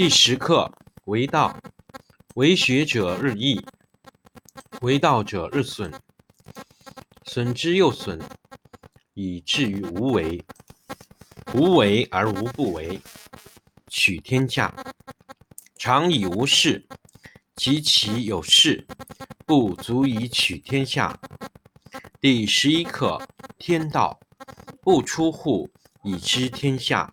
第十课为道，为学者日益，为道者日损，损之又损，以至于无为。无为而无不为，取天下常以无事，及其有事，不足以取天下。第十一课天道，不出户，以知天下；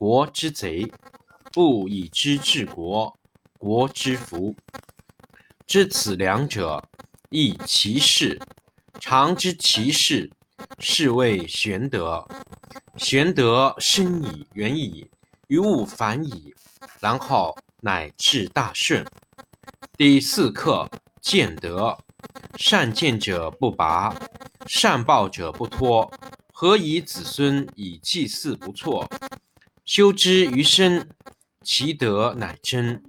国之贼；不以知治国，国之福。知此两者，亦其事。常知其事，是谓玄德。玄德深矣，远矣。于物反矣，然后乃至大顺。第四课见德，善见者不拔，善报者不脱。何以子孙以祭祀不辍？修之于身，其德乃真；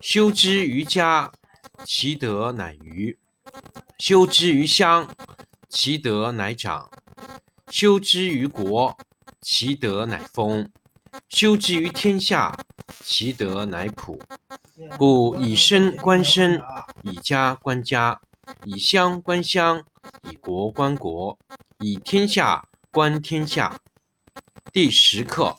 修之于家，其德乃余；修之于乡，其德乃长；修之于国，其德乃丰。修之于天下，其德乃普。故以身观身，以家观家，以乡观乡，以国观国，以天下观天下。第十课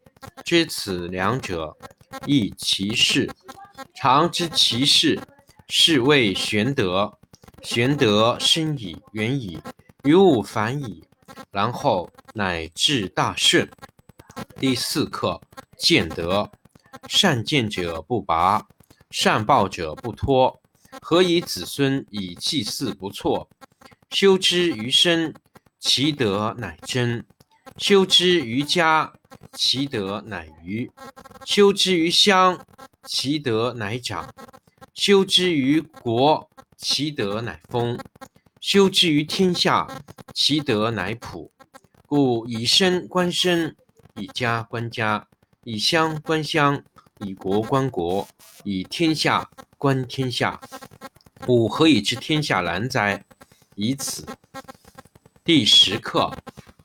知此两者，亦其事。常知其事，是谓玄德。玄德深矣，远矣，于物反矣，然后乃至大顺。第四课。见德，善见者不拔，善报者不脱。何以子孙以祭祀不辍？修之于身，其德乃真；修之于家，其德乃余；修之于乡，其德乃长；修之于国，其德乃丰；修之于天下，其德乃普。故以身观身，以家观家。以乡观乡，以国观国，以天下观天下。吾何以知天下然哉？以此。第十课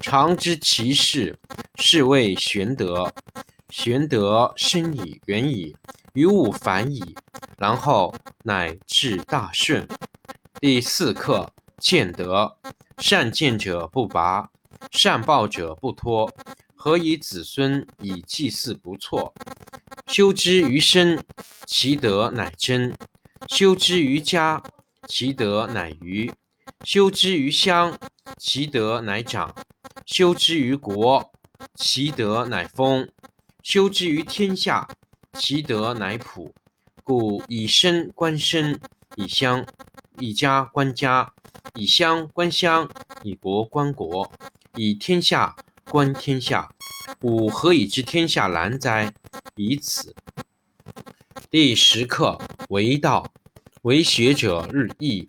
常知其事，是谓玄德。玄德深矣，远矣，于物反矣，然后乃至大顺。第四课：见德。善见者不拔，善报者不脱。何以子孙以祭祀不辍？修之于身，其德乃真；修之于家，其德乃余；修之于乡，其德乃长；修之于国，其德乃丰；修之于天下，其德乃普。故以身观身，以乡以家观家，以乡观乡，以国观国，以天下观天下。吾何以知天下难哉？以此。第十课为道，为学者日益，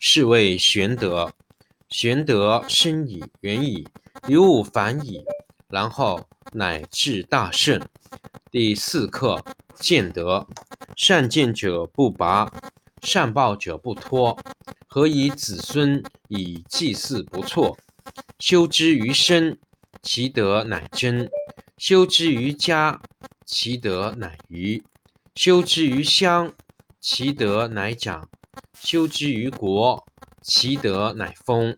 是谓玄德。玄德深矣，远矣，于物反矣，然后乃至大圣。第四课：见德。善见者不拔，善报者不脱。何以子孙以祭祀不辍？修之于身，其德乃真；修之于家，其德乃余；修之于乡，其德乃长。修之于国，其德乃丰；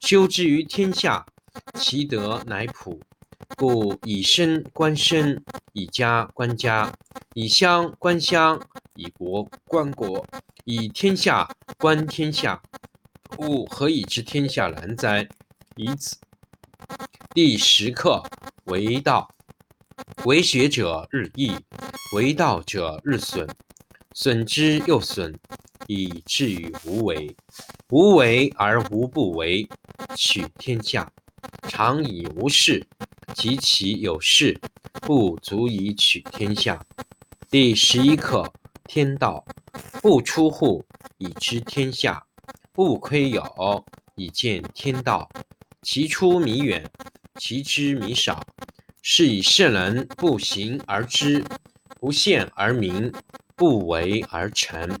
修之于天下，其德乃普。故以身观身，以家观家，以乡观乡，以国观国，以天下观天下。吾何以知天下难哉？以此。第十课为道，为学者日益，为道者日损，损之又损。以至于无为，无为而无不为，取天下常以无事，及其有事，不足以取天下。第十一课天道，不出户，以知天下；不窥有，以见天道。其出弥远，其知弥少。是以圣人不行而知，不见而明，不为而成。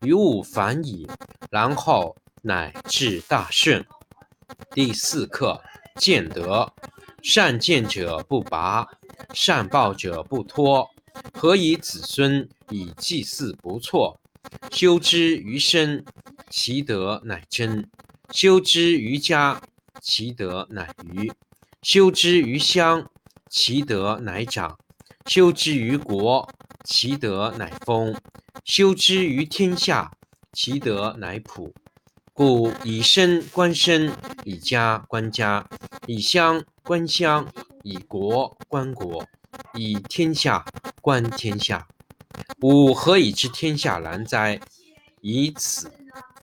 于物反矣，然后乃至大顺。第四课见德。善见者不拔，善报者不脱。何以子孙以祭祀不辍？修之于身，其德乃真；修之于家，其德乃余；修之于乡，其德乃长；修之于国，其德乃丰。修之于天下，其德乃普。故以身观身，以家观家，以乡观乡，以国观国，以天下观天下。吾何以知天下然哉？以此。